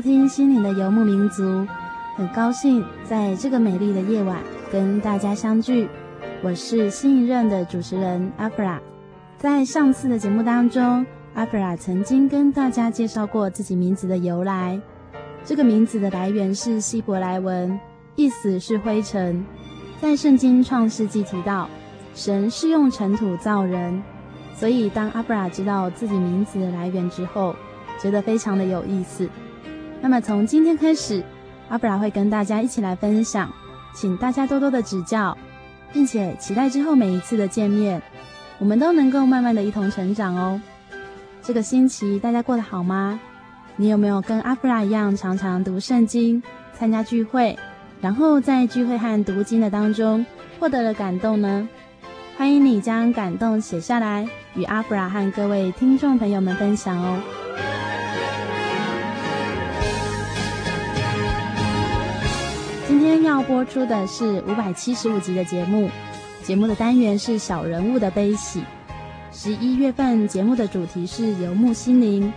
收听《心灵的游牧民族》。很高兴在这个美丽的夜晚跟大家相聚。我是新一任的主持人阿弗拉。在上次的节目当中，阿弗拉曾经跟大家介绍过自己名字的由来。这个名字的来源是希伯来文，意思是灰尘。在圣经创世纪提到，神是用尘土造人。所以，当阿布拉知道自己名字的来源之后，觉得非常的有意思。那么，从今天开始，阿布拉会跟大家一起来分享，请大家多多的指教，并且期待之后每一次的见面，我们都能够慢慢的一同成长哦。这个星期大家过得好吗？你有没有跟阿布拉一样，常常读圣经、参加聚会，然后在聚会和读经的当中获得了感动呢？欢迎你将感动写下来，与阿弗拉和各位听众朋友们分享哦。今天要播出的是五百七十五集的节目，节目的单元是小人物的悲喜。十一月份节目的主题是游牧心灵，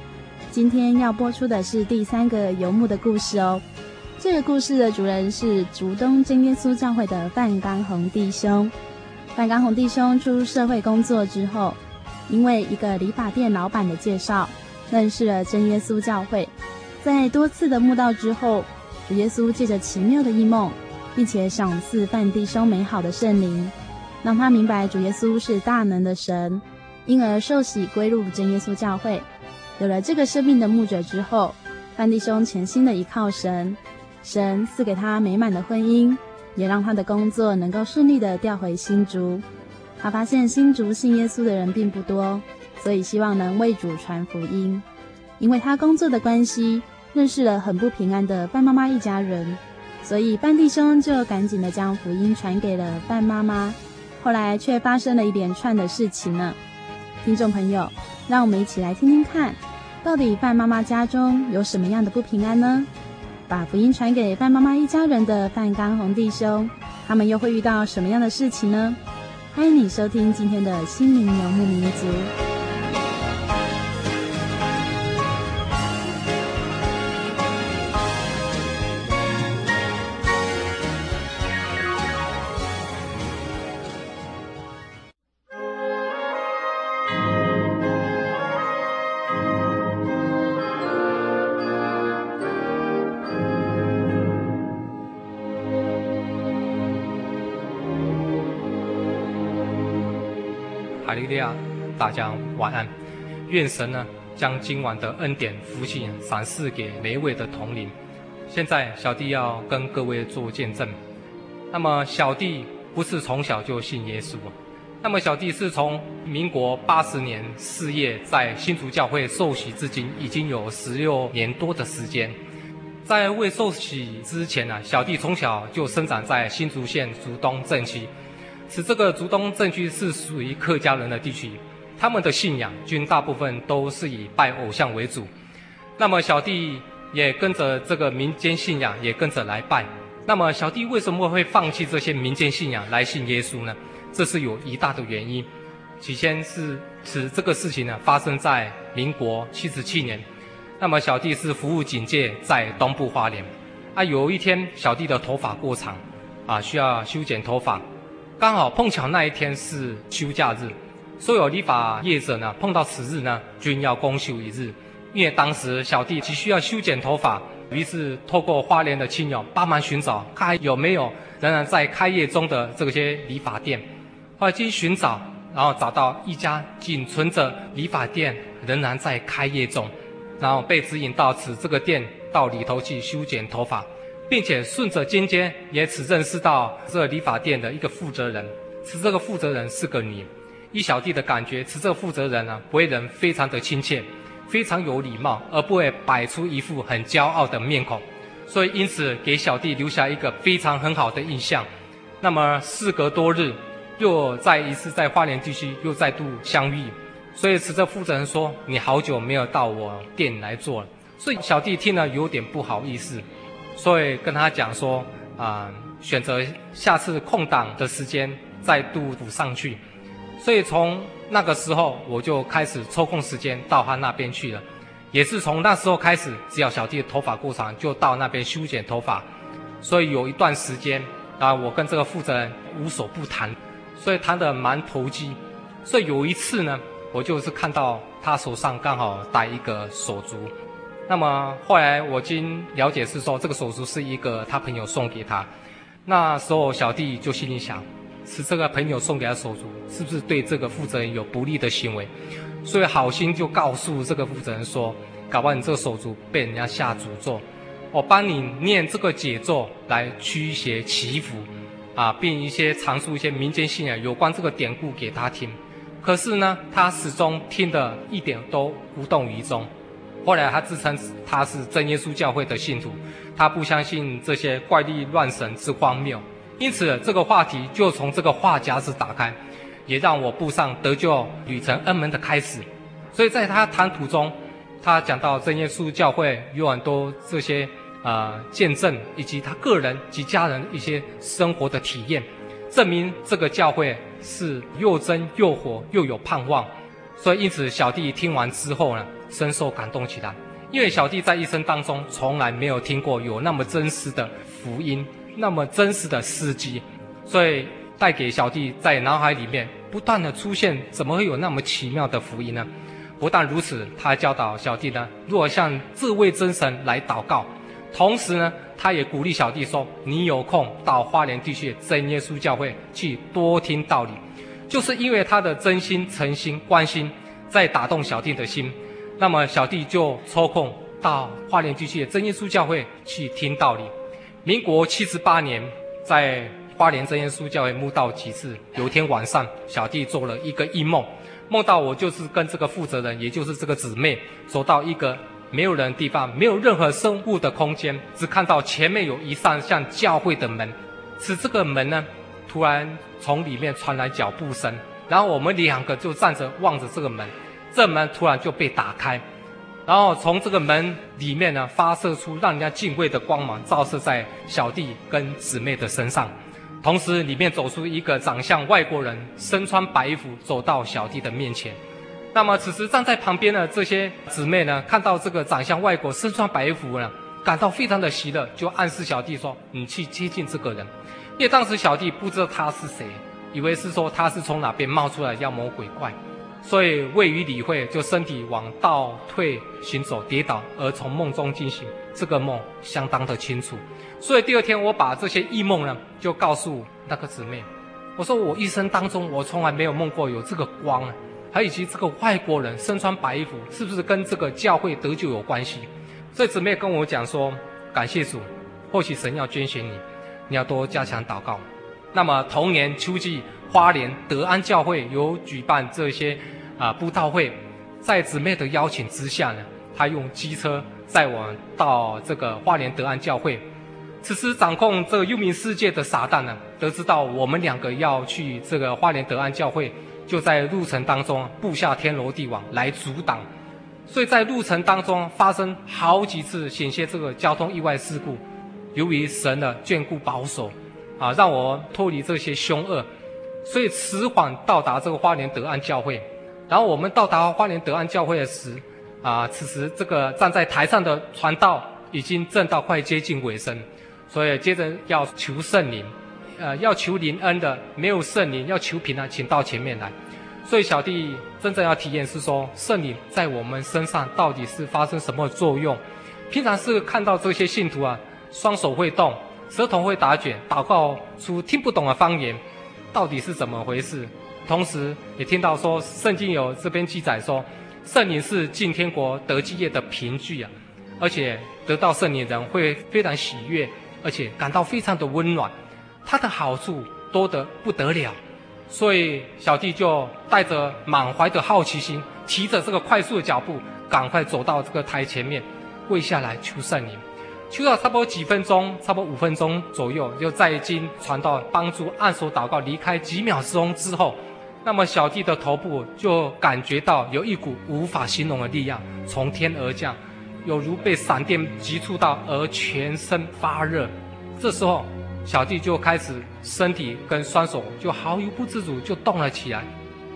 今天要播出的是第三个游牧的故事哦。这个故事的主人是竹东真耶稣教会的范刚宏弟兄。范刚宏弟兄出入社会工作之后，因为一个理发店老板的介绍，认识了真耶稣教会。在多次的慕道之后，主耶稣借着奇妙的异梦，并且赏赐范弟兄美好的圣灵，让他明白主耶稣是大能的神，因而受洗归入真耶稣教会。有了这个生命的牧者之后，范弟兄全心的依靠神，神赐给他美满的婚姻。也让他的工作能够顺利的调回新竹。他发现新竹信耶稣的人并不多，所以希望能为主传福音。因为他工作的关系，认识了很不平安的范妈妈一家人，所以范弟兄就赶紧的将福音传给了范妈妈。后来却发生了一连串的事情呢。听众朋友，让我们一起来听听看，到底范妈妈家中有什么样的不平安呢？把福音传给范妈妈一家人的范刚红弟兄，他们又会遇到什么样的事情呢？欢迎你收听今天的心灵游牧民族。利路亚，大家晚安。愿神呢将今晚的恩典福气赏赐给每一位的同龄。现在小弟要跟各位做见证。那么小弟不是从小就信耶稣，那么小弟是从民国八十年四月在新竹教会受洗至今，已经有十六年多的时间。在未受洗之前呢，小弟从小就生长在新竹县竹东镇区。使这个竹东镇区是属于客家人的地区，他们的信仰均大部分都是以拜偶像为主。那么小弟也跟着这个民间信仰，也跟着来拜。那么小弟为什么会放弃这些民间信仰来信耶稣呢？这是有一大的原因。起先是此这个事情呢，发生在民国七十七年。那么小弟是服务警戒在东部花莲。啊，有一天小弟的头发过长，啊，需要修剪头发，刚好碰巧那一天是休假日，所有理发业者呢碰到此日呢，均要公休一日。因为当时小弟急需要修剪头发，于是透过花莲的亲友帮忙寻找，看有没有仍然在开业中的这些理发店。后来经寻找。然后找到一家仅存着理发店仍然在开业中，然后被指引到此这个店到里头去修剪头发，并且顺着尖尖也只认识到这理发店的一个负责人，此这个负责人是个女，一小弟的感觉，此这负责人呢为人非常的亲切，非常有礼貌，而不会摆出一副很骄傲的面孔，所以因此给小弟留下一个非常很好的印象。那么事隔多日。又再一次在花莲地区又再度相遇，所以此这负责人说：“你好久没有到我店来做了。”所以小弟听了有点不好意思，所以跟他讲说：“啊、选择下次空档的时间再度补上去。”所以从那个时候我就开始抽空时间到他那边去了，也是从那时候开始，只要小弟的头发过长，就到那边修剪头发。所以有一段时间啊，我跟这个负责人无所不谈。所以谈得蛮投机，所以有一次呢，我就是看到他手上刚好戴一个手镯，那么后来我经了解是说，这个手镯是一个他朋友送给他，那时候小弟就心里想，是这个朋友送给他手镯，是不是对这个负责人有不利的行为？所以好心就告诉这个负责人说，搞不好你这个手镯被人家下诅咒，我帮你念这个解咒来驱邪祈福。啊，并一些阐述一些民间信仰有关这个典故给他听，可是呢，他始终听得一点都无动于衷。后来他自称他是真耶稣教会的信徒，他不相信这些怪力乱神之荒谬，因此这个话题就从这个话匣子打开，也让我步上得救旅程恩门的开始。所以在他谈吐中，他讲到真耶稣教会有很多这些。啊、呃，见证以及他个人及家人一些生活的体验，证明这个教会是又真又活又有盼望。所以，因此小弟听完之后呢，深受感动起来。因为小弟在一生当中从来没有听过有那么真实的福音，那么真实的事迹，所以带给小弟在脑海里面不断的出现，怎么会有那么奇妙的福音呢？不但如此，他教导小弟呢，若向这位真神来祷告。同时呢，他也鼓励小弟说：“你有空到花莲地区真耶稣教会去多听道理。”就是因为他的真心、诚心、关心，在打动小弟的心。那么小弟就抽空到花莲地区的真耶稣教会去听道理。民国七十八年，在花莲真耶稣教会慕道几次。有一天晚上，小弟做了一个异梦，梦到我就是跟这个负责人，也就是这个姊妹，走到一个。没有人的地方，没有任何生物的空间，只看到前面有一扇像教会的门。此这个门呢，突然从里面传来脚步声，然后我们两个就站着望着这个门，这门突然就被打开，然后从这个门里面呢发射出让人家敬畏的光芒，照射在小弟跟姊妹的身上，同时里面走出一个长相外国人，身穿白衣服走到小弟的面前。那么此时站在旁边的这些姊妹呢，看到这个长相外国、身穿白衣服呢，感到非常的喜乐，就暗示小弟说：“你去接近这个人。”因为当时小弟不知道他是谁，以为是说他是从哪边冒出来妖魔鬼怪，所以未予理会，就身体往倒退行走，跌倒而从梦中惊醒。这个梦相当的清楚，所以第二天我把这些异梦呢，就告诉那个姊妹，我说我一生当中我从来没有梦过有这个光啊。还以及这个外国人身穿白衣服，是不是跟这个教会得救有关系？所以姊妹跟我讲说，感谢主，或许神要拣选你，你要多加强祷告。那么同年秋季，花莲德安教会有举办这些啊布道会，在姊妹的邀请之下呢，他用机车载我到这个花莲德安教会。此时掌控这个幽冥世界的撒旦呢，得知到我们两个要去这个花莲德安教会。就在路程当中布下天罗地网来阻挡，所以在路程当中发生好几次险些这个交通意外事故。由于神的眷顾保守，啊，让我脱离这些凶恶，所以迟缓到达这个花莲德安教会。然后我们到达花莲德安教会时，啊，此时这个站在台上的传道已经正到快接近尾声，所以接着要求圣灵，呃，要求灵恩的没有圣灵，要求平安，请到前面来。所以小弟真正要体验是说，圣灵在我们身上到底是发生什么作用？平常是看到这些信徒啊。双手会动，舌头会打卷，祷告出听不懂的方言，到底是怎么回事？同时也听到说，圣经有这边记载说，圣灵是进天国得基业的凭据啊，而且得到圣灵人会非常喜悦，而且感到非常的温暖，它的好处多得不得了，所以小弟就带着满怀的好奇心，提着这个快速的脚步，赶快走到这个台前面，跪下来求圣灵。求了差不多几分钟，差不多五分钟左右，就在经传道帮助按手祷告离开几秒钟之后，那么小弟的头部就感觉到有一股无法形容的力量从天而降，有如被闪电击触到而全身发热。这时候小弟就开始身体跟双手就毫无不自主就动了起来，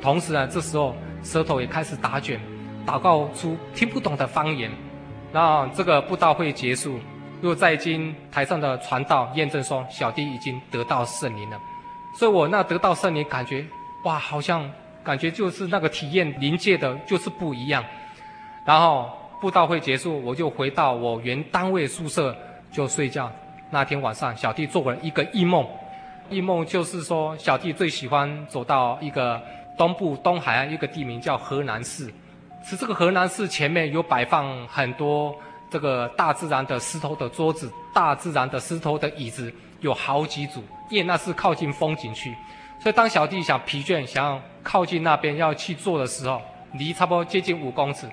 同时呢，这时候舌头也开始打卷，祷告出听不懂的方言。那这个布道会结束。又在经台上的传道验证说，小弟已经得到圣灵了，所以我那得到圣灵感觉，哇，好像感觉就是那个体验灵界的就是不一样。然后布道会结束，我就回到我原单位宿舍就睡觉。那天晚上，小弟做了一个异梦，异梦就是说，小弟最喜欢走到一个东部东海岸一个地名叫河南市，是这个河南市前面有摆放很多。这个大自然的石头的桌子，大自然的石头的椅子有好几组，因为那是靠近风景区，所以当小弟想疲倦，想要靠近那边要去坐的时候，离差不多接近五公尺，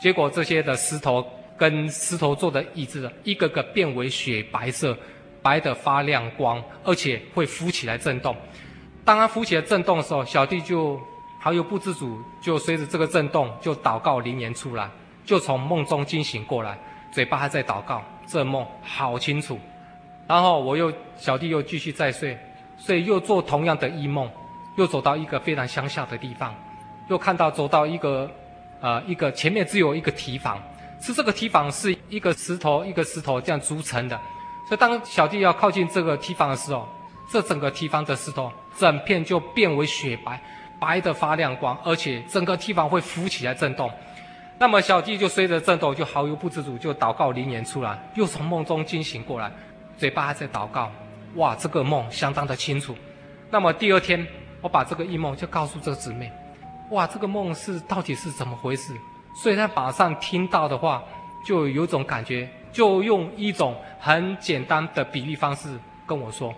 结果这些的石头跟石头做的椅子，一个个变为雪白色，白的发亮光，而且会浮起来震动。当它浮起来震动的时候，小弟就好有不自主，就随着这个震动就祷告灵言出来，就从梦中惊醒过来。嘴巴还在祷告，这梦好清楚。然后我又小弟又继续再睡，所以又做同样的异梦，又走到一个非常乡下的地方，又看到走到一个，呃，一个前面只有一个堤防，是这个堤防是一个石头一个石头这样组成的。所以当小弟要靠近这个堤防的时候，这整个堤防的石头整片就变为雪白，白的发亮光，而且整个堤防会浮起来震动。那么小弟就随着震动，就毫无不知足，就祷告灵言出来，又从梦中惊醒过来，嘴巴还在祷告。哇，这个梦相当的清楚。那么第二天，我把这个异梦就告诉这个姊妹。哇，这个梦是到底是怎么回事？所以她马上听到的话，就有种感觉，就用一种很简单的比喻方式跟我说。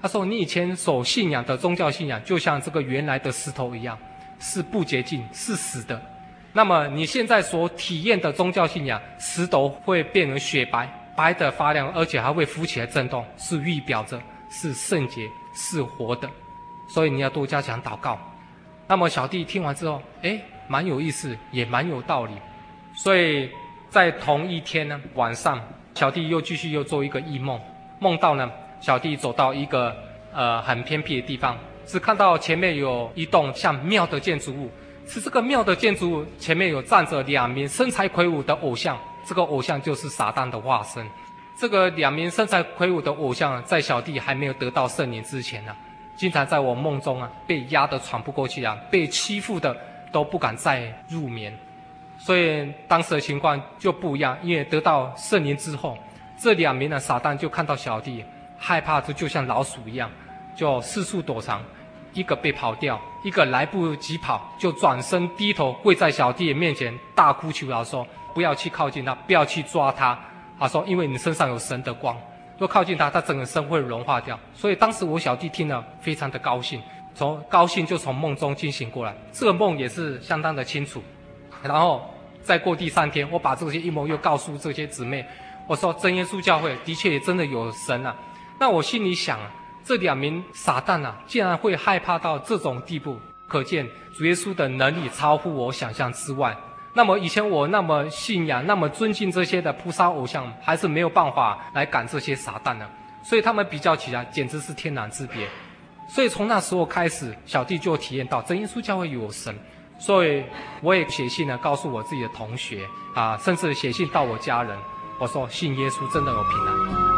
她说：“你以前所信仰的宗教信仰，就像这个原来的石头一样，是不洁净，是死的。”那么你现在所体验的宗教信仰，石头会变成雪白，白得发亮，而且还会浮起来震动，是预表着是圣洁，是活的，所以你要多加强祷告。那么小弟听完之后，诶，蛮有意思，也蛮有道理。所以在同一天呢晚上，小弟又继续又做一个异梦，梦到呢小弟走到一个呃很偏僻的地方，只看到前面有一栋像庙的建筑物。是这个庙的建筑物前面有站着两名身材魁梧的偶像，这个偶像就是撒旦的化身。这个两名身材魁梧的偶像，在小弟还没有得到圣灵之前呢、经常在我梦中啊被压得喘不过气啊，被欺负的都不敢再入眠。所以当时的情况就不一样，因为得到圣灵之后，这两名的撒旦就看到小弟害怕，就就像老鼠一样，就四处躲藏。一个被跑掉，一个来不及跑，就转身低头跪在小弟面前，大哭求饶说：“不要去靠近他，不要去抓他。”他说：“因为你身上有神的光，若靠近他，他整个身会融化掉。”所以当时我小弟听了，非常的高兴，从高兴就从梦中惊醒过来。这个梦也是相当的清楚。然后再过第三天，我把这些异梦又告诉这些姊妹，我说：“真耶稣教会的确也真的有神啊。”那我心里想啊。这两名撒旦啊，竟然会害怕到这种地步，可见主耶稣的能力超乎我想象之外。那么以前我那么信仰、那么尊敬这些的菩萨偶像，还是没有办法来赶这些撒旦呢。所以他们比较起来，简直是天壤之别。所以从那时候开始，小弟就体验到真耶稣教会有神。所以我也写信呢，告诉我自己的同学啊，甚至写信到我家人，我说信耶稣真的有平安。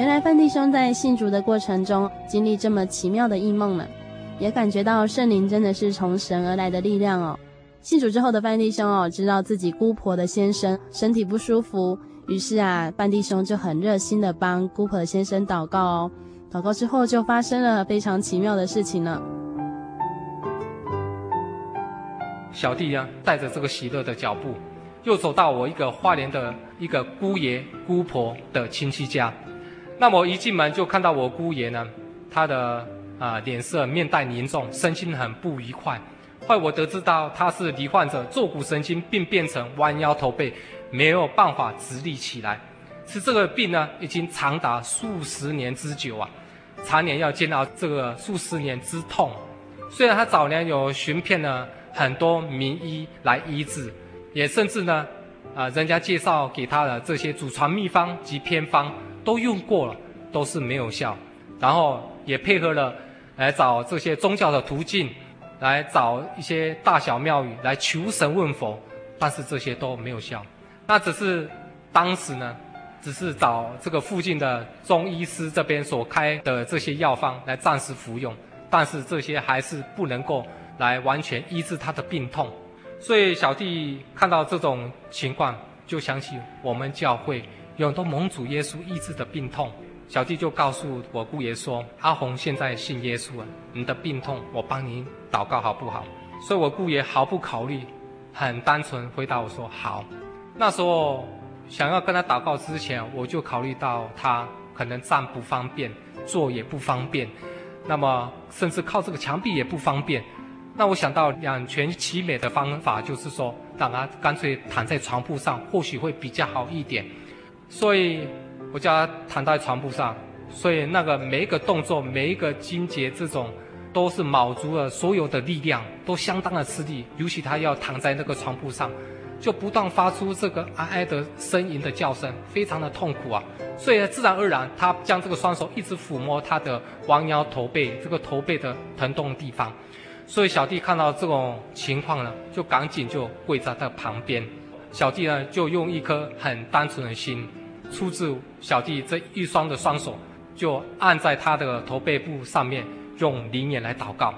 原来范弟兄在信主的过程中经历这么奇妙的异梦呢，也感觉到圣灵真的是从神而来的力量哦。信主之后的范弟兄哦，知道自己姑婆的先生身体不舒服，于是啊，范弟兄就很热心的帮姑婆的先生祷告哦。祷告之后就发生了非常奇妙的事情呢。小弟呀，带着这个喜乐的脚步，又走到我一个花莲的一个姑爷姑婆的亲戚家。那么一进门就看到我姑爷呢，他的啊、脸色面带凝重，身心很不愉快。后来我得知到他是罹患着坐骨神经病，变成弯腰驼背，没有办法直立起来。是这个病呢，已经长达数十年之久啊，常年要煎熬这个数十年之痛。虽然他早年有寻遍了很多名医来医治，也甚至呢，啊、人家介绍给他的这些祖传秘方及偏方。都用过了，都是没有效，然后也配合了来找这些宗教的途径，来找一些大小庙宇来求神问佛，但是这些都没有效。那只是当时呢，只是找这个附近的中医师这边所开的这些药方来暂时服用，但是这些还是不能够来完全医治他的病痛。所以小弟看到这种情况，就想起我们教会。有很多蒙主耶稣医治的病痛，小弟就告诉我姑爷说：“阿红现在信耶稣了，你的病痛我帮你祷告好不好？”所以，我姑爷毫不考虑，很单纯回答我说：“好。”那时候想要跟他祷告之前，我就考虑到他可能站不方便，坐也不方便，那么甚至靠这个墙壁也不方便。那我想到两全其美的方法，就是说让他干脆躺在床铺上，或许会比较好一点。所以，我叫他躺在床铺上，所以那个每一个动作、每一个筋节，这种都是卯足了所有的力量，都相当的吃力。尤其他要躺在那个床铺上，就不断发出这个哀哀的呻吟的叫声，非常的痛苦啊。所以自然而然，他将这个双手一直抚摸他的弯腰驼背，这个驼背的疼痛地方。所以小弟看到这种情况呢，就赶紧就跪在他旁边。小弟呢，就用一颗很单纯的心。出自小弟这一双的双手，就按在他的头背部上面，用灵眼来祷告。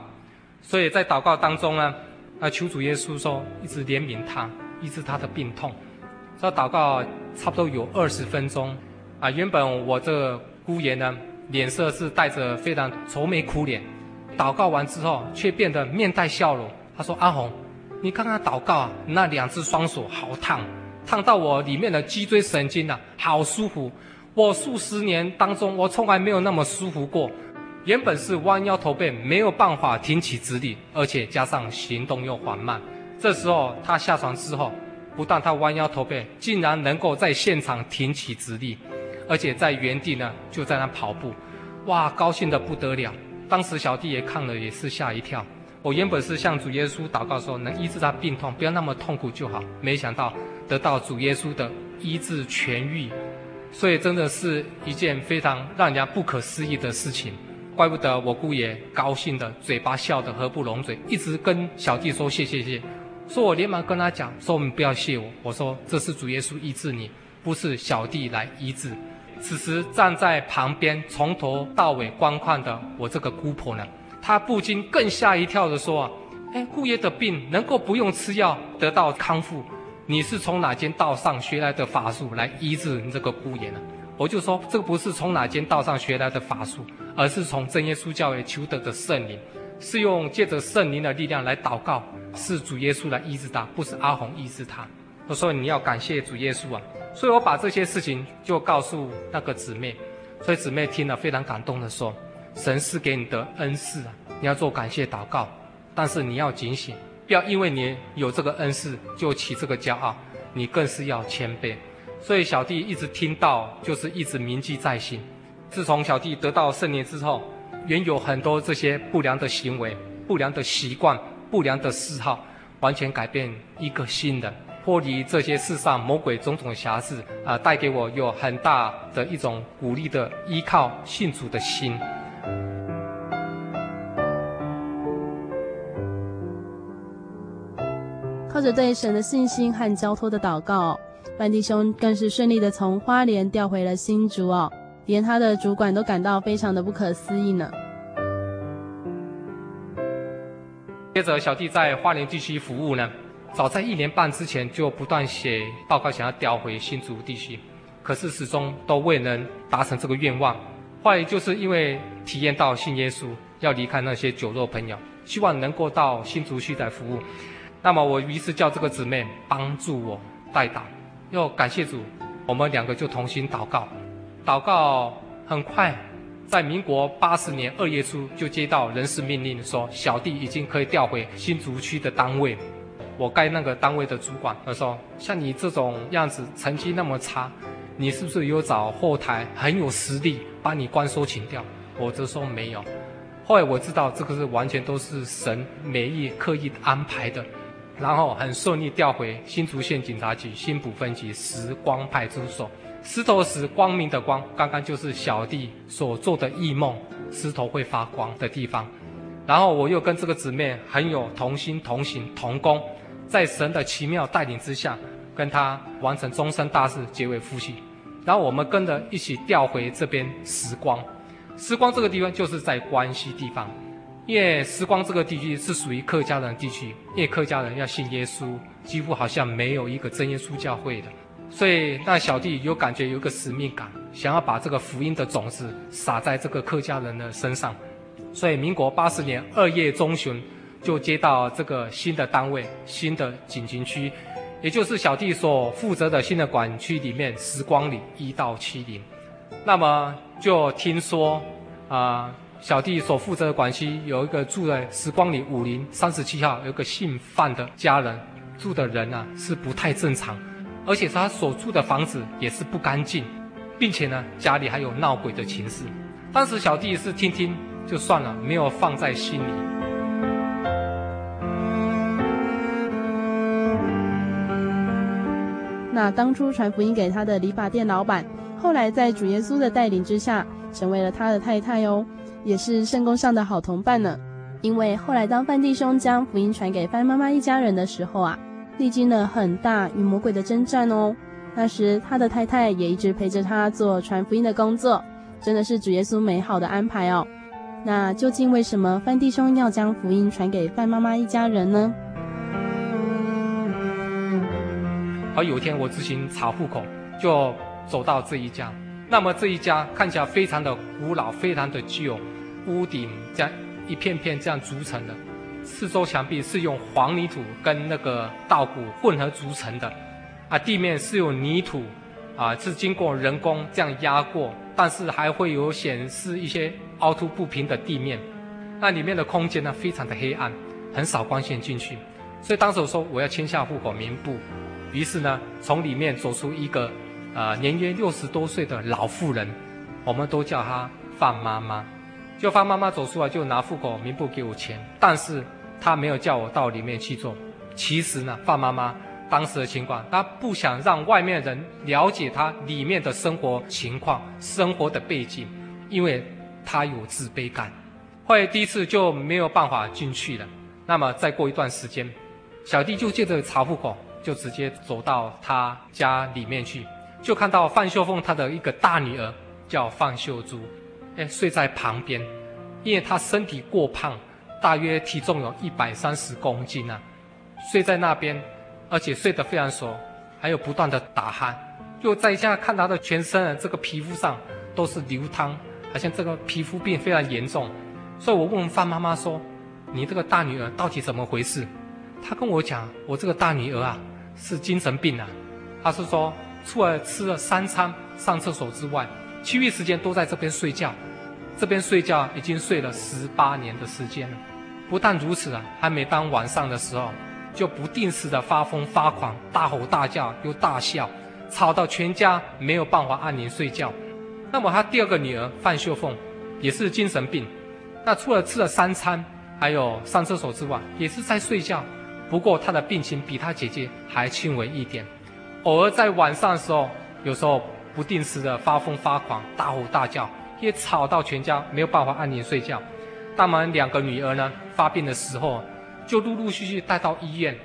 所以在祷告当中呢，啊，求主耶稣说，一直怜悯他，医治他的病痛。这祷告差不多有二十分钟。啊，原本我这个姑爷呢，脸色是带着非常愁眉苦脸，祷告完之后却变得面带笑容。他说：“阿红，你刚刚祷告，那两只双手好烫。”烫到我里面的脊椎神经、啊，好舒服。我数十年当中，我从来没有那么舒服过。原本是弯腰驼背，没有办法挺起直立，而且加上行动又缓慢。这时候他下床之后，不但他弯腰驼背，竟然能够在现场挺起直立，而且在原地呢就在那跑步，哇，高兴得不得了。当时小弟也看了，也是吓一跳。我原本是向主耶稣祷告说，能医治他病痛，不要那么痛苦就好。没想到。得到主耶稣的医治痊愈，所以真的是一件非常让人家不可思议的事情。怪不得我姑爷高兴的嘴巴笑得合不拢嘴，一直跟小弟说谢谢谢。说我连忙跟他讲说，你不要谢我，我说这是主耶稣医治你，不是小弟来医治。此时站在旁边从头到尾观看的我这个姑婆呢，她不禁更吓一跳的说啊：“哎，姑爷的病能够不用吃药得到康复？”你是从哪间道上学来的法术来医治你这个姑爷呢？我就说这个不是从哪间道上学来的法术，而是从真耶稣教会求得的圣灵，是用借着圣灵的力量来祷告，是主耶稣来医治他，不是阿红医治他。我说你要感谢主耶稣啊！所以我把这些事情就告诉那个姊妹，所以姊妹听了非常感动的说：神是给你的恩赐啊，你要做感谢祷告，但是你要警醒。不要因为你有这个恩赐就起这个骄傲，你更是要谦卑。所以小弟一直听到，就是一直铭记在心。自从小弟得到圣灵之后，原有很多这些不良的行为、不良的习惯、不良的嗜好，完全改变一个新人，脱离这些世上魔鬼种种瑕疵啊，带给我有很大的一种鼓励的依靠信主的心。着对神的信心和交托的祷告，范弟兄更是顺利的从花莲调回了新竹哦，连他的主管都感到非常的不可思议呢。接着，小弟在花莲地区服务呢，早在一年半之前就不断写报告，想要调回新竹地区，可是始终都未能达成这个愿望。后来就是因为体验到信耶稣，要离开那些酒肉朋友，希望能够到新竹区来服务。那么我于是叫这个姊妹帮助我代祷，又感谢主，我们两个就同心祷告。祷告很快，在民国八十年二月初就接到人事命令，说小弟已经可以调回新竹区的单位。我该那个单位的主管他说：“像你这种样子，成绩那么差，你是不是有找后台很有实力把你关说请调？”我则说没有。后来我知道这个是完全都是神美意刻意安排的。然后很顺利调回新竹县警察局新埔分局时光派出所。石头石光明的光，刚刚就是小弟所做的异梦，石头会发光的地方。然后我又跟这个姊妹很有同心同行同工，在神的奇妙带领之下，跟她完成终身大事，结为夫妻。然后我们跟着一起调回这边时光，时光这个地方就是在关西地方。因为时光这个地区是属于客家人地区，因为客家人要信耶稣，几乎好像没有一个真耶稣教会的，所以那小弟有感觉有个使命感，想要把这个福音的种子撒在这个客家人的身上，所以民国八十年二月中旬就接到这个新的单位，新的警情区，也就是小弟所负责的新的管区里面时光里一到七零，那么就听说啊。小弟所负责的管区有一个住在时光里五零三十七号，有个姓范的家人，住的人啊是不太正常，而且他所住的房子也是不干净，并且呢家里还有闹鬼的情事。当时小弟是听听就算了，没有放在心里。那当初传福音给他的理发店老板，后来在主耶稣的带领之下，成为了他的太太哦。也是圣工上的好同伴呢，因为后来当范弟兄将福音传给范妈妈一家人的时候啊，历经了很大与魔鬼的征战哦。那时他的太太也一直陪着他做传福音的工作，真的是主耶稣美好的安排哦。那究竟为什么范弟兄要将福音传给范妈妈一家人呢？而有一天我自行查户口，就走到这一家。那么这一家看起来非常的古老，非常的旧，屋顶这样一片片这样组成的，四周墙壁是用黄泥土跟那个稻谷混合组成的，啊，地面是用泥土，啊，是经过人工这样压过，但是还会有显示一些凹凸不平的地面，那里面的空间呢非常的黑暗，很少光线进去，所以当时我说我要签下户口名簿，于是呢从里面走出一个。呃，年约六十多岁的老妇人，我们都叫她范妈妈。就范妈妈走出来，就拿户口名簿给我签，但是她没有叫我到里面去做。其实呢，范妈妈当时的情况，她不想让外面人了解她里面的生活情况、生活的背景，因为她有自卑感。后来第一次就没有办法进去了。那么再过一段时间，小弟就借着查户口，就直接走到她家里面去。就看到范秀凤她的一个大女儿叫范秀珠，哎，睡在旁边，因为她身体过胖，大约体重有一百三十公斤啊，睡在那边，而且睡得非常熟，还有不断的打鼾。就在家看她的全身啊，这个皮肤上都是流汤，好像这个皮肤病非常严重。所以我问范妈妈说：“你这个大女儿到底怎么回事？”她跟我讲：“我这个大女儿啊，是精神病啊。”她是说。除了吃了三餐、上厕所之外，其余时间都在这边睡觉。这边睡觉已经睡了十八年的时间了。不但如此啊，还每当晚上的时候，就不定时的发疯发狂，大吼大叫又大笑，吵到全家没有办法安宁睡觉。那么他第二个女儿范秀凤也是精神病，那除了吃了三餐，还有上厕所之外，也是在睡觉。不过他的病情比他姐姐还轻微一点，偶尔在晚上的时候，有时候不定时的发疯发狂，大吼大叫，也吵到全家没有办法安宁睡觉。当我们两个女儿呢发病的时候，就陆陆续续带到医院，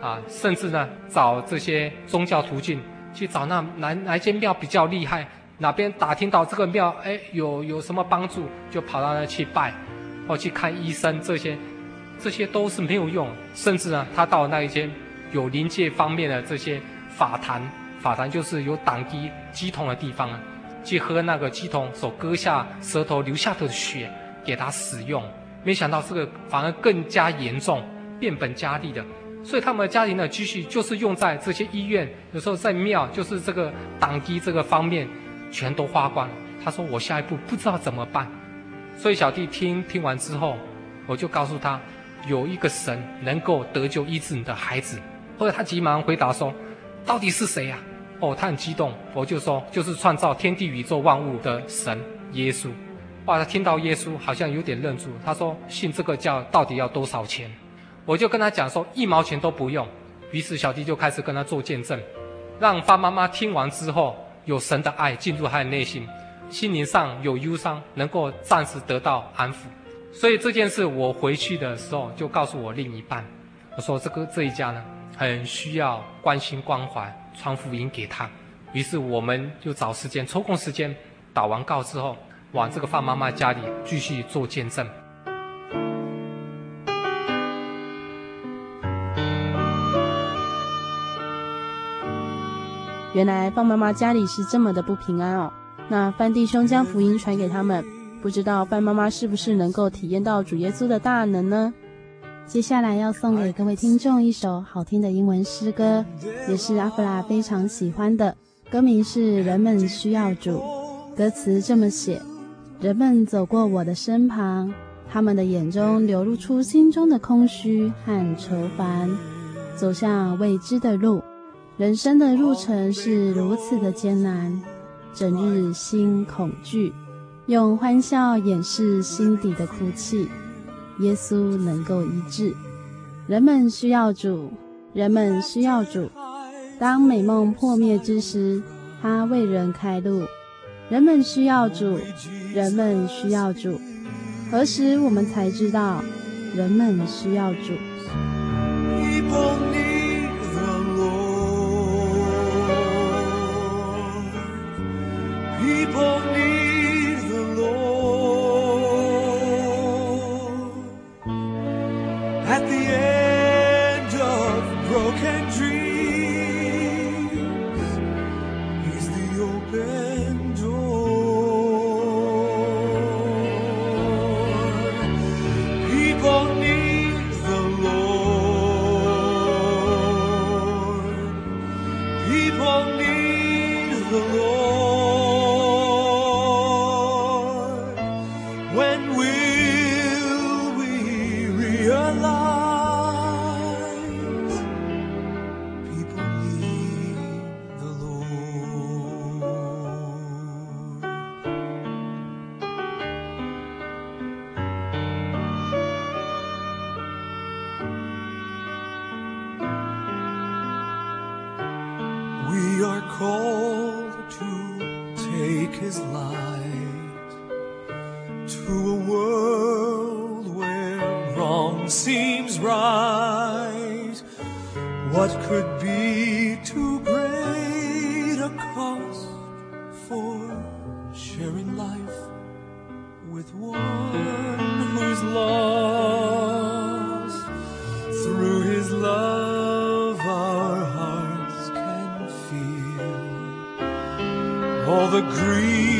啊，甚至呢找这些宗教途径去找那哪哪一间庙比较厉害。哪边打听到这个庙，哎，有有什么帮助，就跑到那去拜，或去看医生，这些，这些都是没有用。甚至呢，他到那一间有灵界方面的这些法坛，法坛就是有挡乩乩童的地方啊，去喝那个乩童所割下舌头留下的血给他使用。没想到这个反而更加严重，变本加厉的。所以他们的家庭的积蓄就是用在这些医院，有时候在庙，就是这个挡乩这个方面。全都花光了。他说：“我下一步不知道怎么办。”所以小弟听听完之后，我就告诉他，有一个神能够得救医治你的孩子。后来他急忙回答说：“到底是谁呀？”哦，他很激动。我就说：“就是创造天地宇宙万物的神耶稣。”哇，他听到耶稣好像有点愣住。他说：“信这个教到底要多少钱？”我就跟他讲说：“一毛钱都不用。”于是小弟就开始跟他做见证，让爸妈妈听完之后。有神的爱进入他的内心，心灵上有忧伤，能够暂时得到安抚。所以这件事，我回去的时候就告诉我另一半，我说这个这一家呢，很需要关心关怀，传福音给他。于是我们就找时间抽空时间，祷完告之后，往这个范妈妈家里继续做见证。原来范妈妈家里是这么的不平安哦。那范弟兄将福音传给他们，不知道范妈妈是不是能够体验到主耶稣的大能呢？接下来要送给各位听众一首好听的英文诗歌，也是阿弗拉非常喜欢的，歌名是《人们需要主》。歌词这么写：人们走过我的身旁，他们的眼中流露出心中的空虚和愁烦，走向未知的路。人生的路程是如此的艰难，整日心恐惧，用欢笑掩饰心底的哭泣。耶稣能够医治，人们需要主，人们需要主。当美梦破灭之时，他为人开路，人们需要主，人们需要主。何时我们才知道人们需要主？一捧你吻我。一捧。seems right. What could be too great a cost for sharing life with one who's lost? Through his love, our hearts can feel all the grief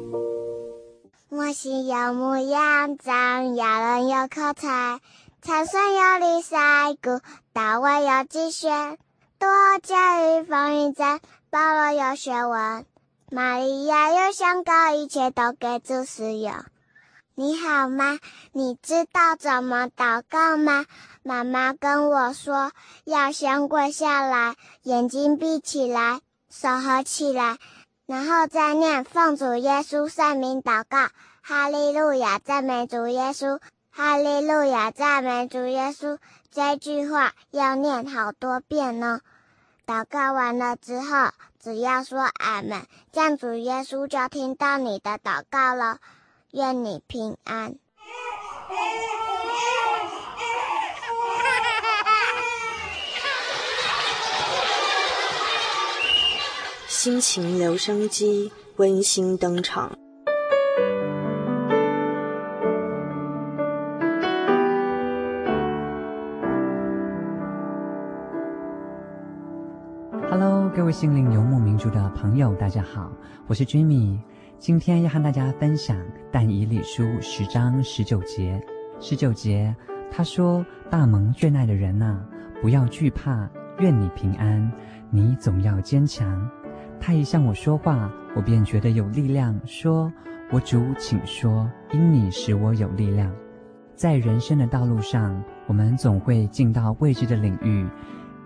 我心有模样，长牙人有口才，参孙有礼赛鼓，大卫有击弦，多加与风云战，保罗有学问，玛利亚有香膏，一切都给主使用。你好吗？你知道怎么祷告吗？妈妈跟我说，要先跪下来，眼睛闭起来，手合起来，然后再念奉主耶稣圣名祷告。哈利路亚，赞美主耶稣！哈利路亚，赞美主耶稣！这句话要念好多遍呢。祷告完了之后，只要说俺们，这样主耶稣就听到你的祷告了。愿你平安。心情留声机温馨登场。Hello，各位心灵游牧民族的朋友，大家好，我是 Jimmy。今天要和大家分享但以理书十章十九节。十九节，他说：“大蒙眷爱的人呐、不要惧怕，愿你平安，你总要坚强。”他一向我说话，我便觉得有力量，说：“我主，请说，因你使我有力量。”在人生的道路上，我们总会进到未知的领域。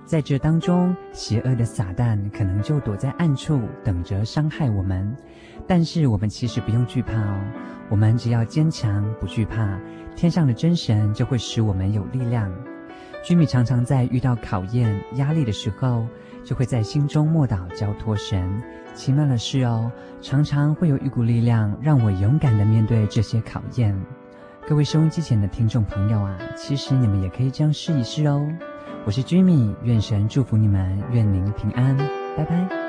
在这当中，邪恶的撒旦可能就躲在暗处，等着伤害我们。但是我们其实不用惧怕哦，我们只要坚强，不惧怕，天上的真神就会使我们有力量。居米常常在遇到考验、压力的时候，就会在心中默祷交托神。奇妙的是哦，常常会有一股力量让我勇敢地面对这些考验。各位收音机前的听众朋友啊，其实你们也可以这样试一试哦。我是 Jimmy，愿神祝福你们，愿您平安，拜拜。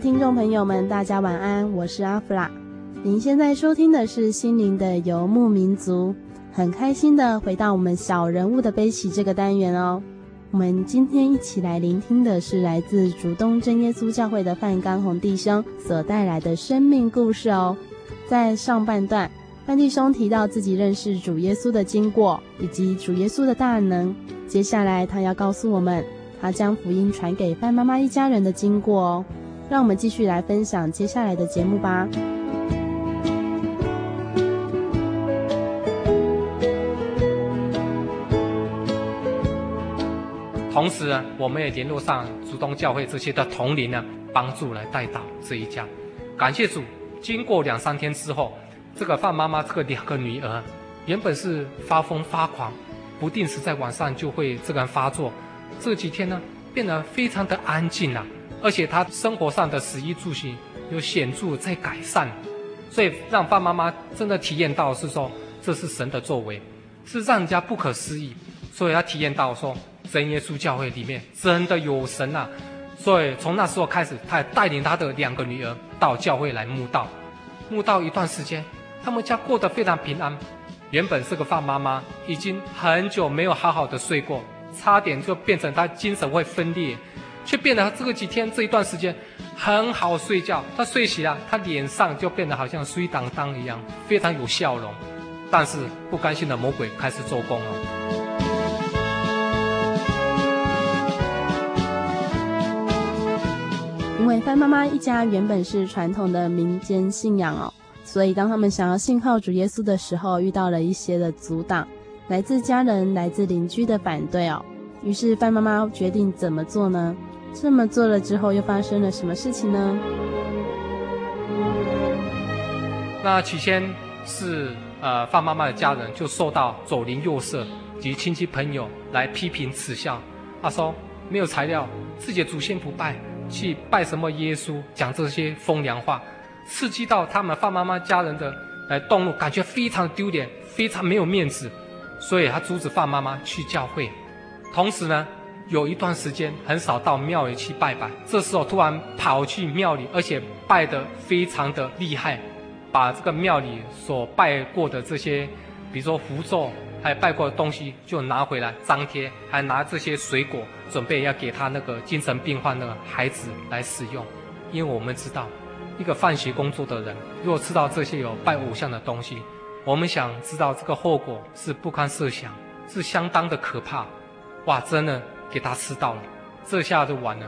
听众朋友们，大家晚安，我是阿弗拉。您现在收听的是《心灵的游牧民族》，很开心的回到我们小人物的悲喜这个单元哦。我们今天一起来聆听的是来自竹东真耶稣教会的范刚宏弟兄所带来的生命故事哦。在上半段，范弟兄提到自己认识主耶稣的经过，以及主耶稣的大能。接下来他要告诉我们，他将福音传给范妈妈一家人的经过哦。让我们继续来分享接下来的节目吧。同时呢，我们也联络上主东教会这些的同龄呢，帮助来带导这一家。感谢主，经过两三天之后，这个范妈妈这个两个女儿，原本是发疯发狂，不定时在晚上就会这个发作，这几天呢，变得非常的安静了，而且他生活上的食衣住行有显著在改善，所以让范妈妈真的体验到是说，这是神的作为，是让人家不可思议，所以他体验到说。真耶稣教会里面真的有神、啊，所以从那时候开始，他也带领他的两个女儿到教会来慕道。慕道一段时间，他们家过得非常平安。原本是个范妈妈，已经很久没有好好的睡过，差点就变成她精神会分裂，却变得这个几天这一段时间很好睡觉。他睡醒了，他脸上就变得好像水当当一样，非常有笑容。但是不甘心的魔鬼开始做工了。因为范妈妈一家原本是传统的民间信仰哦，所以当他们想要信靠主耶稣的时候，遇到了一些的阻挡，来自家人、来自邻居的反对哦。于是范妈妈决定怎么做呢？这么做了之后，又发生了什么事情呢？那起先是呃范妈妈的家人就受到左邻右舍及亲戚朋友来批评耻笑，他说没有材料，自己的祖先不拜。去拜什么耶稣，讲这些风凉话，刺激到他们范妈妈家人的来动怒，感觉非常丢脸，非常没有面子，所以他阻止范妈妈去教会。同时呢，有一段时间很少到庙里去拜拜，这时候突然跑去庙里，而且拜得非常的厉害，把这个庙里所拜过的这些，比如说符咒。还有拜过的东西就拿回来张贴，还拿这些水果准备要给他那个精神病患那个孩子来使用，因为我们知道，一个办学工作的人，如果吃到这些有拜偶像的东西，我们想知道这个后果是不堪设想，是相当的可怕。哇，真的给他吃到了，这下就完了。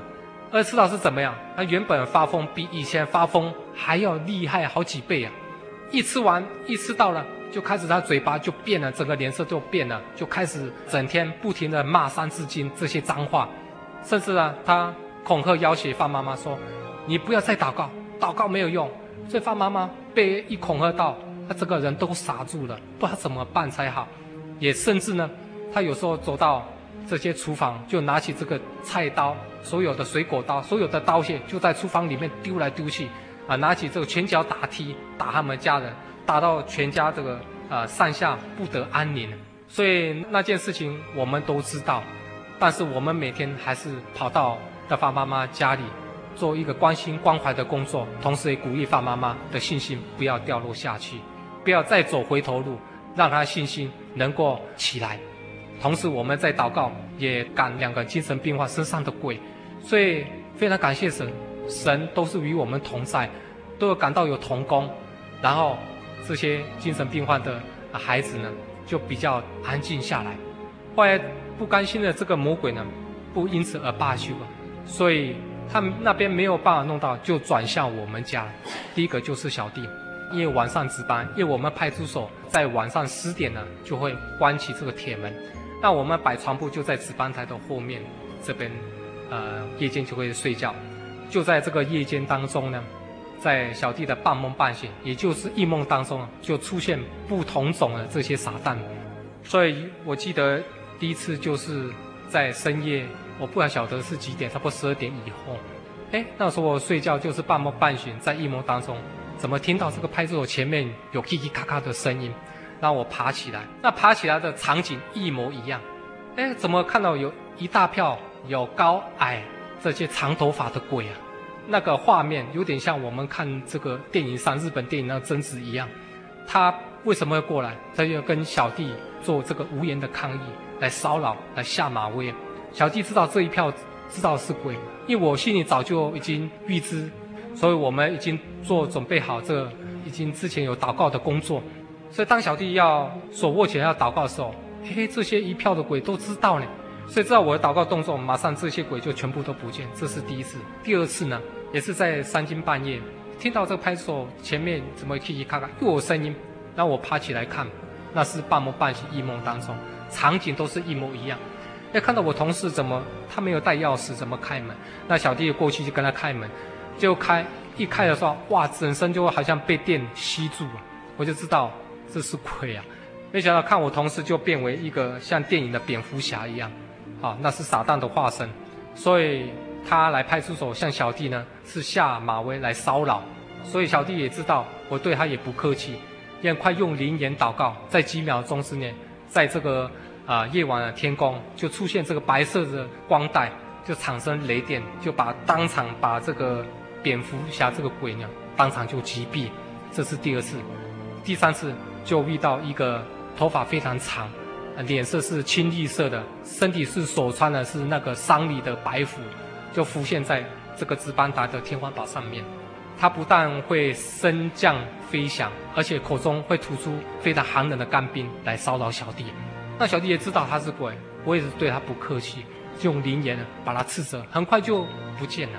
而吃到是怎么样？他原本发疯比以前发疯还要厉害好几倍啊！一吃完，一吃到了。就开始他嘴巴就变了，整个脸色就变了，就开始整天不停地骂三字经这些脏话，甚至呢，他恐吓要挟范妈妈说：“你不要再祷告，祷告没有用。”所以范妈妈被一恐吓到，他整个人都傻住了，不知道怎么办才好。也甚至呢，他有时候走到这些厨房，就拿起这个菜刀，所有的水果刀，所有的刀械就在厨房里面丢来丢去，啊，拿起这个拳脚打踢，打他们家人。打到全家这个呃上下不得安宁，所以那件事情我们都知道，但是我们每天还是跑到的发妈妈家里，做一个关心关怀的工作，同时也鼓励发妈妈的信心不要掉落下去，不要再走回头路，让她信心能够起来。同时我们在祷告，也赶两个精神病患身上的鬼，所以非常感谢神，神都是与我们同在，都有感到有同工，然后。这些精神病患的孩子呢，就比较安静下来。后来不甘心的这个魔鬼呢，不因此而罢休了，所以他们那边没有办法弄到，就转向我们家。第一个就是小弟，因为晚上值班，因为我们派出所在晚上十点呢就会关起这个铁门，那我们摆床铺就在值班台的后面这边，呃，夜间就会睡觉。就在这个夜间当中呢。在小弟的半梦半醒，也就是异梦当中，就出现不同种的这些撒旦。所以我记得第一次就是在深夜，我不晓得是几点，差不多十二点以后。哎，那时候我睡觉就是半梦半醒，在异梦当中，怎么听到这个派出所前面有叽叽咔咔的声音？让我爬起来，那爬起来的场景一模一样。哎，怎么看到有一大票有高矮这些长头发的鬼啊？那个画面有点像我们看这个电影上日本电影那个贞子一样，他为什么会过来？他就跟小弟做这个无言的抗议，来骚扰，来下马威。小弟知道这一票知道是鬼，因为我心里早就已经预知，所以我们已经做准备好这，已经之前有祷告的工作。所以当小弟要手握起来要祷告的时候，嘿嘿，这些一票的鬼都知道呢，所以知道我的祷告动作，马上这些鬼就全部都不见。这是第一次。第二次呢，也是在三更半夜，听到这个派出所前面怎么叽叽咔咔又有声音，然后我爬起来看，那是半梦半醒，一梦当中，场景都是一模一样。哎，看到我同事怎么他没有带钥匙，怎么开门？那小弟过去就跟他开门，就开一开的时候，哇，整身就好像被电吸住了，我就知道这是鬼啊！没想到看我同事就变为一个像电影的蝙蝠侠一样。啊，那是撒旦的化身，所以他来派出所向小弟呢是下马威来骚扰，所以小弟也知道我对他也不客气，也快用灵言祷告，在几秒钟之内，在这个啊、夜晚的天空就出现这个白色的光带，就产生雷电，就把当场把这个蝙蝠侠这个鬼呢当场就击毙，这是第二次，第三次就遇到一个头发非常长。脸色是青绿色的，身体是所穿的是那个丧礼的白服，就浮现在这个值班台的天花板上面。他不但会升降飞翔，而且口中会吐出非常寒冷的干冰来骚扰小弟。那小弟也知道他是鬼，我也是对他不客气，就用灵言把他斥责，很快就不见了。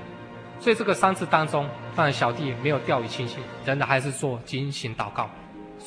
所以这个三次当中，当然小弟没有掉以轻心，仍然还是做警醒祷告。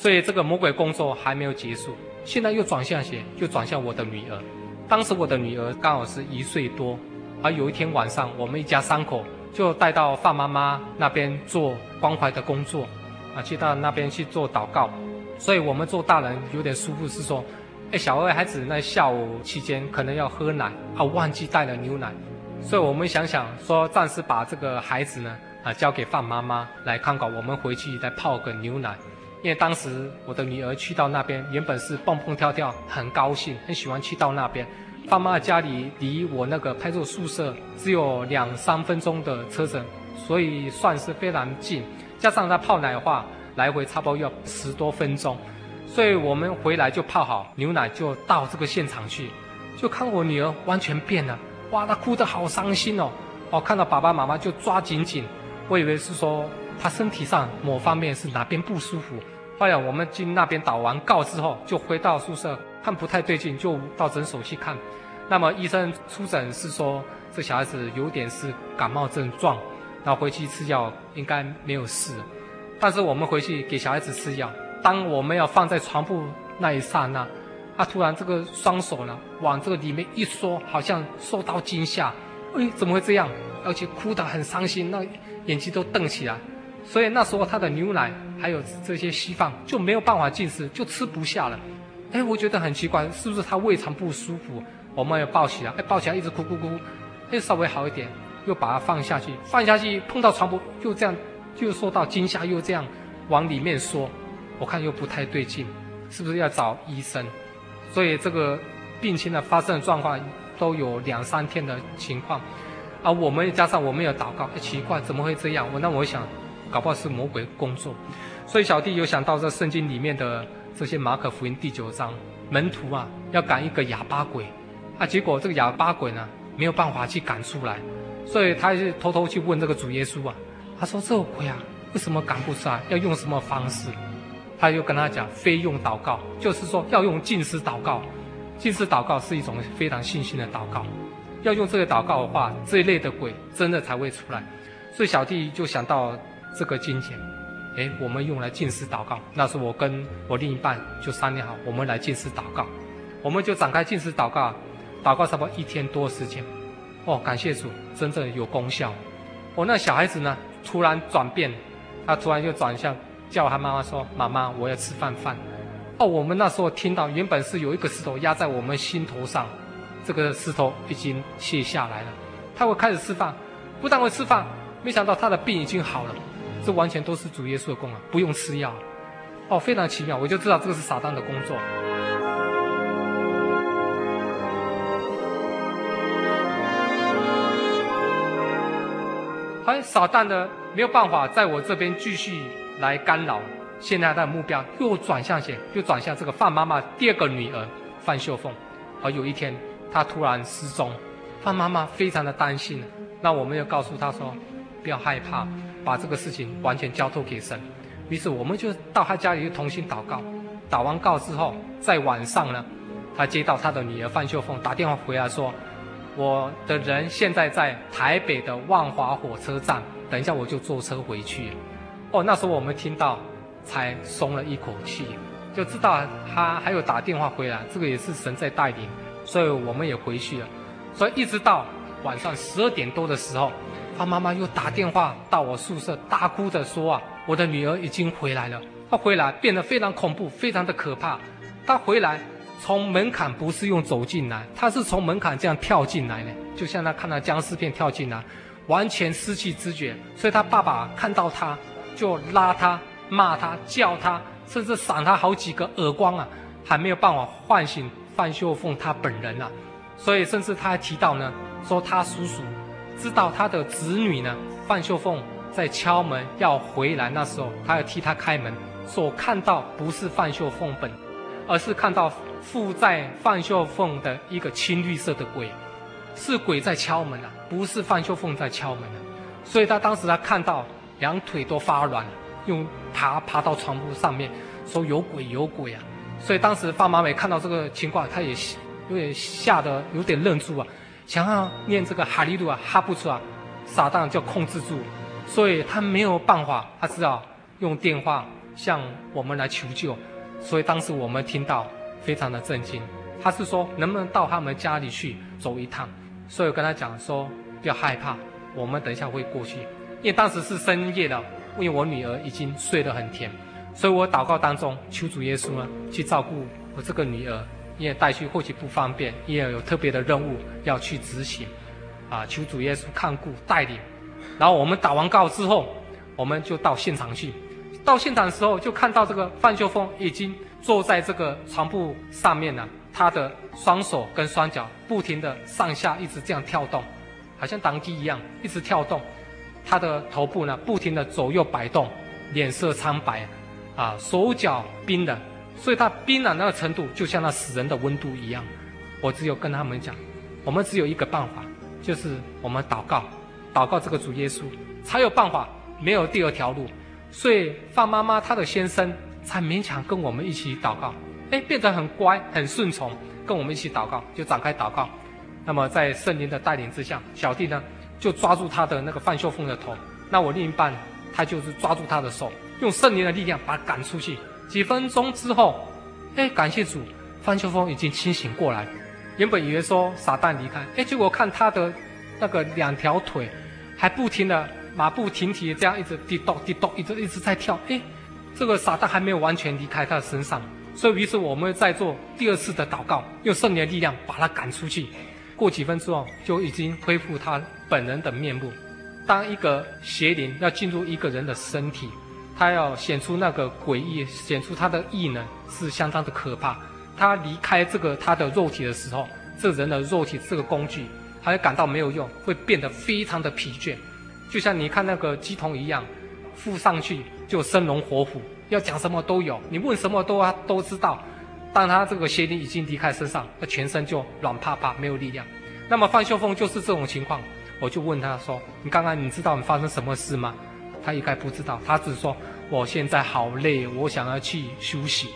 所以这个魔鬼工作还没有结束。现在又转向谁？又转向我的女儿。当时我的女儿刚好是一岁多，而有一天晚上，我们一家三口就带到范妈妈那边做关怀的工作，啊，去到那边去做祷告。所以我们做大人有点疏忽，是说，哎，小二孩子那下午期间可能要喝奶，啊，忘记带了牛奶，所以我们想想说，暂时把这个孩子呢，啊，交给范妈妈来看管，我们回去再泡个牛奶。因为当时我的女儿去到那边，原本是蹦蹦跳跳，很高兴，很喜欢去到那边。爸妈家里离我那个派出所宿舍只有两三分钟的车程，所以算是非常近。加上他泡奶的话，来回差不多要十多分钟，所以我们回来就泡好牛奶，就到这个现场去，就看我女儿完全变了，哇，她哭得好伤心哦。哦，看到爸爸妈妈就抓紧紧，我以为是说。他身体上某方面是哪边不舒服，后来我们进那边祷完告之后，就回到宿舍，看不太对劲，就到诊所去看。那么医生出诊是说，这小孩子有点是感冒症状，然后回去吃药应该没有事。但是我们回去给小孩子吃药，当我们要放在床铺那一刹那，他突然这个双手呢往这个里面一缩，好像受到惊吓，哎，怎么会这样？而且哭得很伤心，那眼睛都瞪起来。所以那时候他的牛奶还有这些稀饭就没有办法进食，就吃不下了。哎，我觉得很奇怪，是不是他胃肠不舒服？我们也抱起来，哎，抱起来一直哭哭哭，哎，稍微好一点，又把它放下去，放下去碰到床铺又这样，又受到惊吓，又这样往里面缩，我看又不太对劲，是不是要找医生？所以这个病情的发生的状况都有两三天的情况，啊，我们加上我们有祷告，哎，奇怪，怎么会这样？我那我想。搞不好是魔鬼工作，所以小弟有想到这圣经里面的这些马可福音第九章，门徒啊要赶一个哑巴鬼，啊结果这个哑巴鬼呢没有办法去赶出来，所以他就偷偷去问这个主耶稣啊，他说这个鬼啊为什么赶不出来？要用什么方式？他就跟他讲，非用祷告，就是说要用禁食祷告，禁食祷告是一种非常信心的祷告，要用这个祷告的话，这一类的鬼真的才会出来，所以小弟就想到。这个金钱，哎，我们用来进食祷告。那时我跟我另一半就商量好，我们来进食祷告，我们就展开进食祷告，祷告差不多一天多时间。哦，感谢主，真正有功效。我、哦、那小孩子呢，突然转变，他突然就转向叫他妈妈说：“妈妈，我要吃饭饭。”哦，我们那时候听到，原本是有一个石头压在我们心头上，这个石头已经卸下来了，他会开始吃饭，不但会吃饭，没想到他的病已经好了。这完全都是主耶稣的功劳，不用吃药，哦，非常奇妙，我就知道这个是撒旦的工作。哎，撒旦呢没有办法在我这边继续来干扰，现在他的目标又转向谁？又转向这个范妈妈第二个女儿范秀凤。而有一天，她突然失踪，范妈妈非常的担心，那我们又告诉她说，不要害怕。把这个事情完全交托给神，于是我们就到他家里去同心祷告。祷完告之后，在晚上呢，他接到他的女儿范秀凤打电话回来说，我的人现在在台北的万华火车站，等一下我就坐车回去。哦，那时候我们听到才松了一口气，就知道他还有打电话回来，这个也是神在带领，所以我们也回去了。所以一直到晚上十二点多的时候，他妈妈又打电话到我宿舍，大哭着说啊，我的女儿已经回来了。她回来变得非常恐怖，非常的可怕。她回来从门槛不是用走进来，她是从门槛这样跳进来的，就像他看到僵尸片跳进来，完全失去知觉。所以他爸爸看到他就拉他、骂他、叫他，甚至赏他好几个耳光啊，还没有办法唤醒范秀凤她本人啊。所以甚至他还提到呢，说他叔叔知道他的子女呢，范秀凤在敲门要回来，那时候他要替他开门。所看到不是范秀凤本，而是看到附在范秀凤的一个青绿色的鬼，是鬼在敲门啊，不是范秀凤在敲门啊。所以他当时他看到两腿都发软，用爬爬到床铺上面，说有鬼有鬼啊。所以当时范妈妈看到这个情况，他也有点吓得有点愣住啊，想要念这个哈利路亚哈不出来，撒旦就控制住，所以他没有办法，他只好用电话。向我们来求救，所以当时我们听到非常的震惊。他是说能不能到他们家里去走一趟，所以我跟他讲说不要害怕，我们等一下会过去。因为当时是深夜了，因为我女儿已经睡得很甜，所以我祷告当中求主耶稣呢去照顾我这个女儿，因为带去或许不方便，因为有特别的任务要去执行，啊，求主耶稣看顾带领。然后我们打完告之后，我们就到现场去。到现场的时候，就看到这个范秀峰已经坐在这个床铺上面了，他的双手跟双脚不停的上下一直这样跳动，好像当机一样一直跳动，他的头部呢不停的左右摆动，脸色苍白，啊，手脚冰冷，所以他冰冷那个程度就像那死人的温度一样。我只有跟他们讲，我们只有一个办法，就是我们祷告，祷告这个主耶稣才有办法，没有第二条路。所以范妈妈她的先生才勉强跟我们一起祷告，哎，变得很乖很顺从，跟我们一起祷告，就展开祷告。那么在圣灵的带领之下，小弟呢就抓住他的那个范秀凤的头，那我另一半他就是抓住他的手，用圣灵的力量把他赶出去。几分钟之后，哎，感谢主，方秀凤已经清醒过来。原本以为说撒旦离开，哎，结果看他的那个两条腿还不停的。马不停蹄这样一直滴咚滴咚，一直一直在跳。哎，这个撒旦还没有完全离开他的身上，所以于是我们在做第二次的祷告，用圣灵的力量把他赶出去。过几分钟后，就已经恢复他本人的面目。当一个邪灵要进入一个人的身体，他要显出那个诡异，显出他的异能，是相当的可怕。他离开这个他的肉体的时候，这人的肉体这个工具，他会感到没有用，会变得非常的疲倦。就像你看那个鸡童一样，附上去就生龙活虎，要讲什么都有，你问什么都啊都知道。当他这个邪灵已经离开身上，他全身就软趴趴，没有力量。那么范秀凤就是这种情况，我就问他说：“你刚刚你知道你发生什么事吗？”他应该不知道，他只说：“我现在好累，我想要去休息。”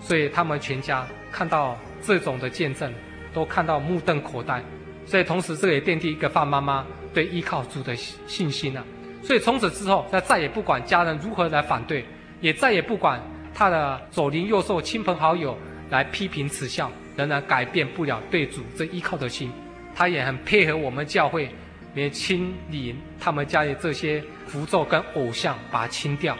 所以他们全家看到这种的见证，都看到目瞪口呆。所以同时，这也奠定一个范妈妈。对依靠主的信心啊，所以从此之后，他再也不管家人如何来反对，也再也不管他的左邻右舍、亲朋好友来批评耻笑，仍然改变不了对主这依靠的心。他也很配合我们教会，也清理他们家里这些符咒跟偶像，把它清掉。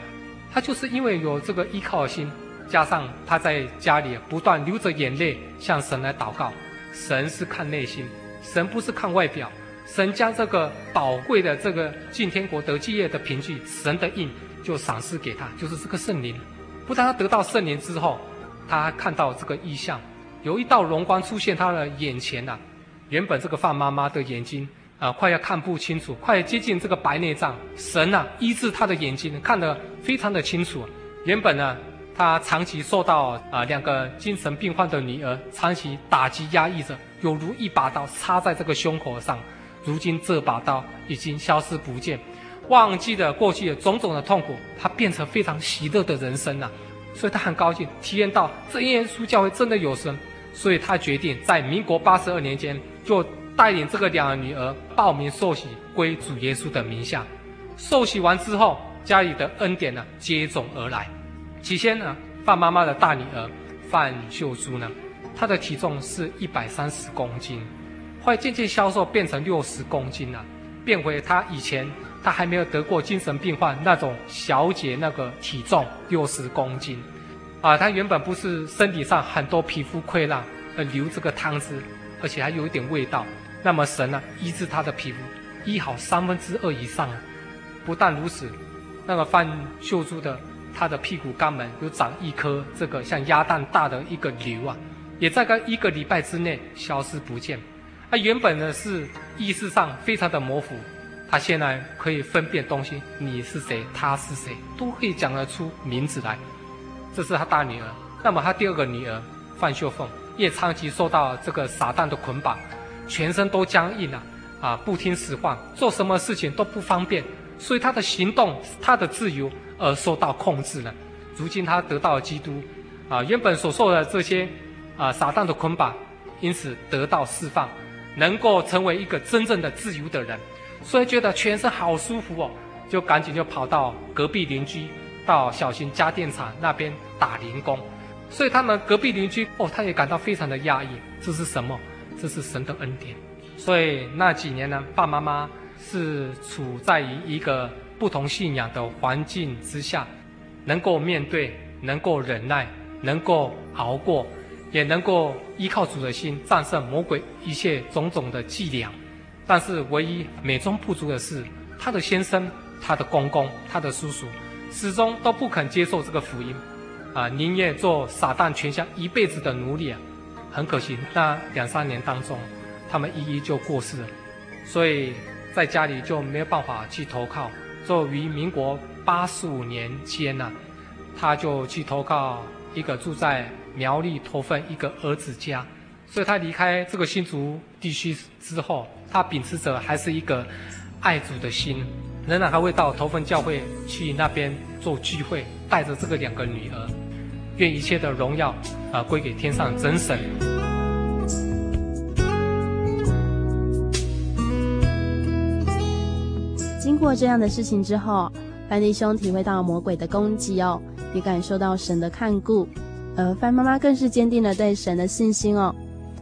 他就是因为有这个依靠心，加上他在家里不断流着眼泪向神来祷告。神是看内心，神不是看外表。神将这个宝贵的这个进天国得基业的凭据，神的印就赏赐给他，就是这个圣灵。不但他得到圣灵之后，他看到这个异象，有一道荣光出现他的眼前呐、啊。原本这个范妈妈的眼睛啊，快要看不清楚，快接近这个白内障。神呐、啊，医治他的眼睛，看得非常的清楚。原本呢，他长期受到啊两个精神病患的女儿长期打击压抑着，有如一把刀插在这个胸口上。如今这把刀已经消失不见，忘记了过去的种种的痛苦，他变成非常喜乐的人生了，所以他很高兴体验到这耶稣教会真的有神，所以他决定在民国八十二年间，就带领这个两个女儿报名受洗归主耶稣的名下。受洗完之后，家里的恩典呢接踵而来。起先呢，范妈妈的大女儿范秀珠呢，她的体重是一百三十公斤，后来渐渐消瘦变成六十公斤了，变回她以前她还没有得过精神病患那种小姐那个体重六十公斤。啊，她原本不是身体上很多皮肤溃烂而流这个汤汁，而且还有一点味道。那么神呢，医治他的皮肤，医好三分之二以上。不但如此，那个范秀珠的她的屁股肛门有长一颗这个像鸭蛋大的一个瘤啊，也在个一个礼拜之内消失不见。她原本呢是意识上非常的模糊，她现在可以分辨东西，你是谁，他是谁，都可以讲得出名字来。这是她大女儿。那么她第二个女儿范秀凤也长期受到这个撒旦的捆绑，全身都僵硬了啊，不听使唤，做什么事情都不方便。所以他的行动，他的自由而受到控制了。如今他得到了基督，啊，原本所受的这些啊撒旦的捆绑，因此得到释放，能够成为一个真正的自由的人。所以觉得全身好舒服哦，就赶紧就跑到隔壁邻居，到小型家电厂那边打零工。所以他们隔壁邻居哦，他也感到非常的压抑。这是什么？这是神的恩典。所以那几年呢，爸妈妈。是处在于一个不同信仰的环境之下，能够面对，能够忍耐，能够熬过，也能够依靠主的心战胜魔鬼一切种种的伎俩。但是唯一美中不足的是，他的先生、他的公公、他的叔叔，始终都不肯接受这个福音，啊，宁愿做撒旦权下一辈子的奴隶啊。很可惜，那两三年当中，他们一一就过世了，所以。在家里就没有办法去投靠，所以于民国八十五年间呢、他就去投靠一个住在苗栗头份一个儿子家，所以他离开这个新竹地区之后，他秉持着还是一个爱主的心，仍然还会到头份教会去那边做聚会，带着这个两个女儿，愿一切的荣耀啊归给天上真神。经过这样的事情之后，范弟兄体会到魔鬼的攻击哦，也感受到神的看顾，而范妈妈更是坚定了对神的信心哦。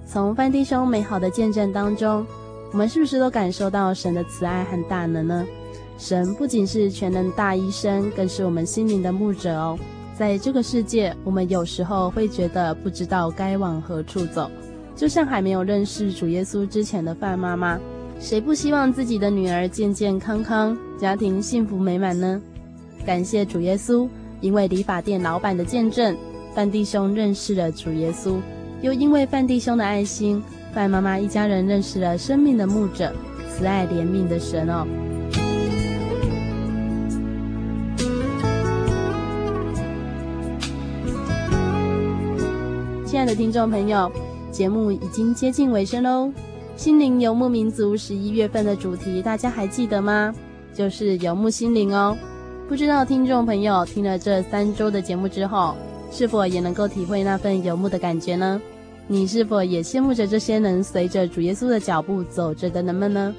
从范弟兄美好的见证当中，我们是不是都感受到神的慈爱和大能呢？神不仅是全能大医生，更是我们心灵的牧者哦。在这个世界，我们有时候会觉得不知道该往何处走，就像还没有认识主耶稣之前的范妈妈。谁不希望自己的女儿健健康康，家庭幸福美满呢？感谢主耶稣，因为理发店老板的见证，范弟兄认识了主耶稣；又因为范弟兄的爱心，范妈妈一家人认识了生命的牧者，慈爱怜悯的神哦。亲爱的听众朋友，节目已经接近尾声喽。心灵游牧民族十一月份的主题，大家还记得吗？就是游牧心灵哦。不知道听众朋友听了这三周的节目之后，是否也能够体会那份游牧的感觉呢？你是否也羡慕着这些能随着主耶稣的脚步走着的人们呢？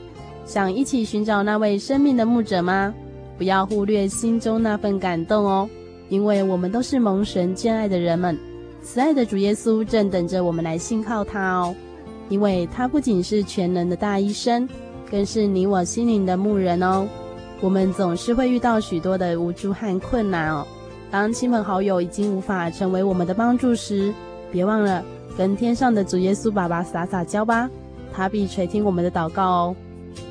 想一起寻找那位生命的牧者吗？不要忽略心中那份感动哦，因为我们都是蒙神眷爱的人们，慈爱的主耶稣正等着我们来信靠他哦。因为他不仅是全能的大医生，更是你我心灵的牧人哦。我们总是会遇到许多的无助和困难哦。当亲朋好友已经无法成为我们的帮助时，别忘了跟天上的主耶稣爸爸撒撒娇吧，他必垂听我们的祷告哦。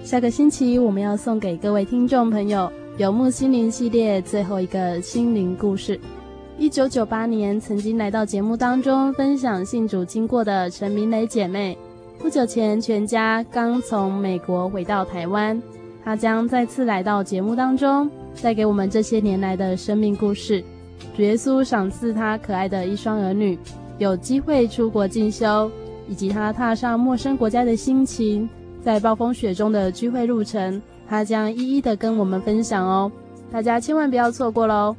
下个星期我们要送给各位听众朋友《游牧心灵》系列最后一个心灵故事。一九九八年，曾经来到节目当中分享信主经过的陈明蕾姐妹，不久前全家刚从美国回到台湾，她将再次来到节目当中，带给我们这些年来的生命故事。主耶稣赏赐她可爱的一双儿女，有机会出国进修，以及她踏上陌生国家的心情，在暴风雪中的聚会路程，她将一一的跟我们分享哦，大家千万不要错过喽。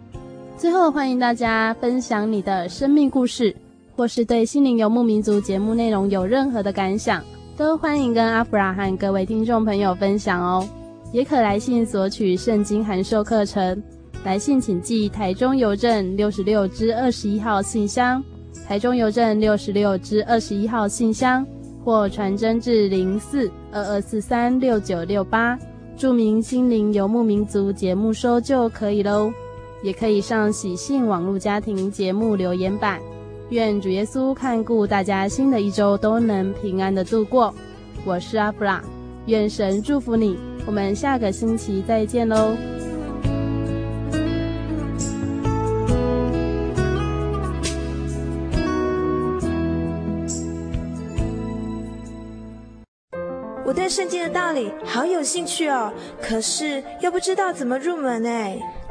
最后，欢迎大家分享你的生命故事，或是对心灵游牧民族节目内容有任何的感想，都欢迎跟阿弗拉和各位听众朋友分享哦。也可来信索取圣经函授课程，来信请寄台中邮政六十六支二十一号信箱，台中邮政六十六支二十一号信箱，或传真至零四二二四三六九六八，注明心灵游牧民族节目收就可以喽。也可以上喜信网络家庭节目留言板。愿主耶稣看顾大家，新的一周都能平安的度过。我是阿布拉，愿神祝福你。我们下个星期再见喽。我对圣经的道理好有兴趣哦，可是又不知道怎么入门哎。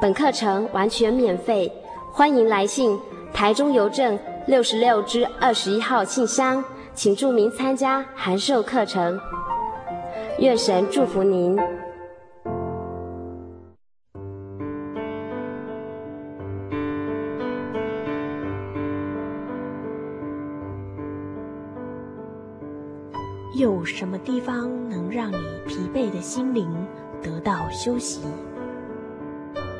本课程完全免费，欢迎来信台中邮政六十六支二十一号信箱，请注明参加函授课程。愿神祝福您。有什么地方能让你疲惫的心灵得到休息？